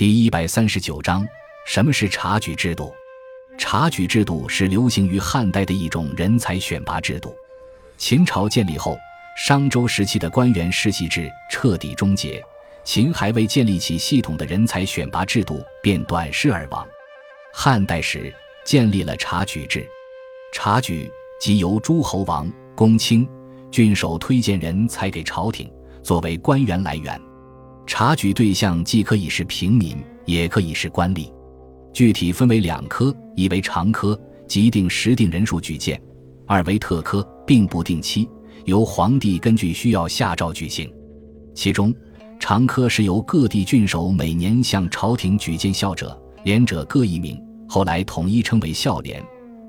第一百三十九章：什么是察举制度？察举制度是流行于汉代的一种人才选拔制度。秦朝建立后，商周时期的官员世袭制彻底终结，秦还未建立起系统的人才选拔制度，便短视而亡。汉代时建立了察举制，察举即由诸侯王、公卿、郡守推荐人才给朝廷，作为官员来源。察举对象既可以是平民，也可以是官吏。具体分为两科：一为常科，即定时定人数举荐；二为特科，并不定期，由皇帝根据需要下诏举行。其中，常科是由各地郡守每年向朝廷举荐孝者，廉者各一名，后来统一称为孝廉；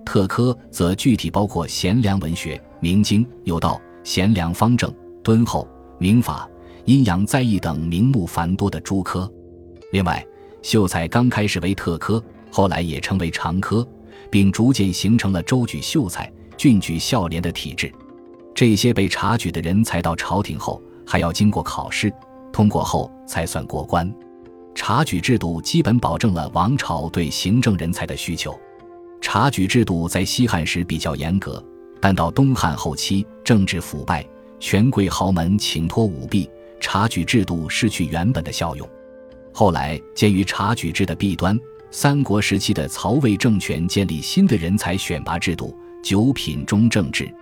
特科则具体包括贤良文学、明经、有道、贤良方正、敦厚、明法。阴阳在义等名目繁多的诸科，另外，秀才刚开始为特科，后来也称为常科，并逐渐形成了州举秀才、郡举孝廉的体制。这些被察举的人才到朝廷后，还要经过考试，通过后才算过关。察举制度基本保证了王朝对行政人才的需求。察举制度在西汉时比较严格，但到东汉后期，政治腐败，权贵豪门请托舞弊。察举制度失去原本的效用，后来鉴于察举制的弊端，三国时期的曹魏政权建立新的人才选拔制度——九品中正制。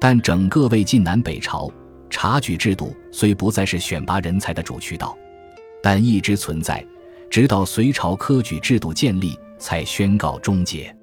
但整个魏晋南北朝，察举制度虽不再是选拔人才的主渠道，但一直存在，直到隋朝科举制度建立才宣告终结。